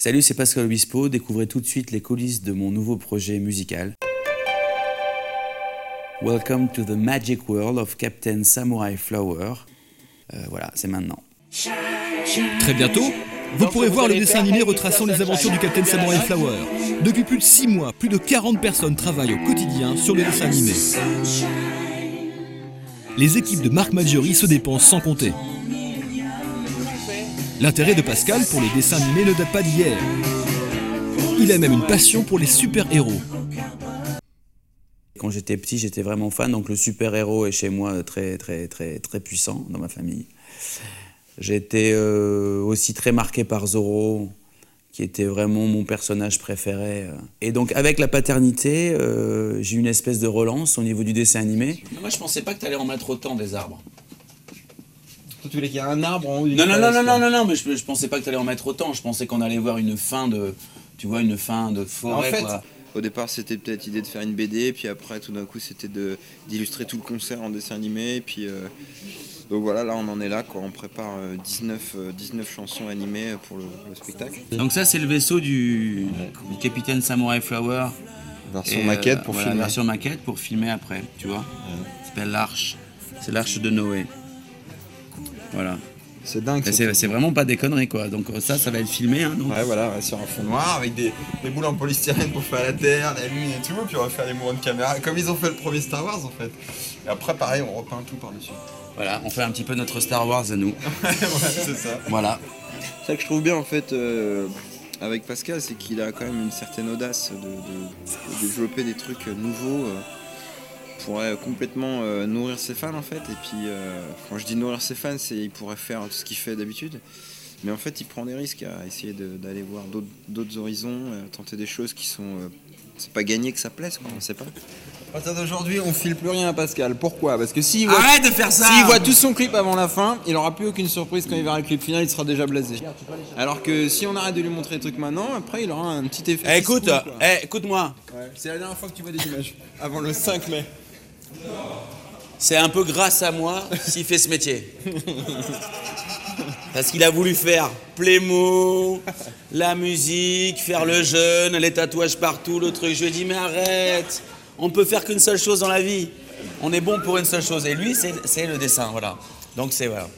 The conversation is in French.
Salut, c'est Pascal Obispo. Découvrez tout de suite les coulisses de mon nouveau projet musical. Welcome to the magic world of Captain Samurai Flower. Euh, voilà, c'est maintenant. Très bientôt, vous pourrez voir le dessin animé retraçant les aventures du Captain Samurai Flower. Depuis plus de 6 mois, plus de 40 personnes travaillent au quotidien sur le dessin animé. Les équipes de Marc Maggiori se dépensent sans compter. L'intérêt de Pascal pour les dessins animés ne date pas d'hier. Il a même une passion pour les super-héros. Quand j'étais petit, j'étais vraiment fan, donc le super-héros est chez moi très, très, très, très puissant dans ma famille. J'étais euh, aussi très marqué par Zorro, qui était vraiment mon personnage préféré. Et donc, avec la paternité, euh, j'ai eu une espèce de relance au niveau du dessin animé. Moi, je pensais pas que tu allais en mettre autant des arbres. Tu voulais qu'il y ait un arbre en haut Non, non, non, non, non, non, non, mais je, je pensais pas que tu allais en mettre autant. Je pensais qu'on allait voir une fin de. Tu vois, une fin de forêt, En fait, quoi. Au départ, c'était peut-être l'idée de faire une BD, puis après, tout d'un coup, c'était de- d'illustrer tout le concert en dessin animé. Et puis, euh, donc voilà, là, on en est là, quoi. On prépare euh, 19, euh, 19 chansons animées pour le, le spectacle. Donc, ça, c'est le vaisseau du, du capitaine Samurai Flower. Version Et, maquette euh, pour voilà, filmer. Version maquette pour filmer après, tu vois. Ça s'appelle l'Arche. C'est l'Arche de Noé. Voilà. C'est dingue. C'est- vraiment pas des conneries, quoi. Donc, euh, ça, ça va être filmé, hein, donc. Ouais, voilà, ouais, sur un fond noir avec des, des boules en polystyrène pour faire la terre, la lune et tout. Puis on va faire les mouvements de caméra, comme ils ont fait le premier Star Wars en fait. Et après, pareil, on repeint tout par-dessus. Voilà, on fait un petit peu notre Star Wars à nous. ouais, c'est ça. Voilà. C'est ça que je trouve bien, en fait, euh, avec Pascal, c'est qu'il a quand même une certaine audace de, de- de développer des trucs nouveaux euh, pour euh, complètement euh, nourrir ses fans, en fait. Et puis, euh, quand je dis nourrir ses fans, c'est il pourrait faire tout ce qu'il fait d'habitude. Mais en fait, il prend des risques à essayer d'aller voir d'autres- horizons, euh, tenter des choses qui sont. euh, c'est pas gagné que ça plaise, quoi, on sait pas. À partir d'aujourd'hui, on file plus rien à Pascal. Pourquoi? Parce que s'il voit, Arrête de faire ça s'il voit tout son clip avant la fin, il aura plus aucune surprise quand il verra le clip final, il sera déjà blasé. Alors que si on arrête de lui montrer des trucs maintenant, après il aura un petit effet. Eh, écoute, qui se trouve, quoi. eh, écoute-moi. Ouais, C'est la dernière fois que tu vois des images. Avant le 5 mai. C'est un peu grâce à moi s'il fait ce métier. Parce qu'il a voulu faire Playmo, la musique, faire le jeune, les tatouages partout, le truc. Je lui ai dit, mais arrête, on peut faire qu'une seule chose dans la vie. On est bon pour une seule chose. Et lui, c'est le dessin, voilà. Donc c'est voilà.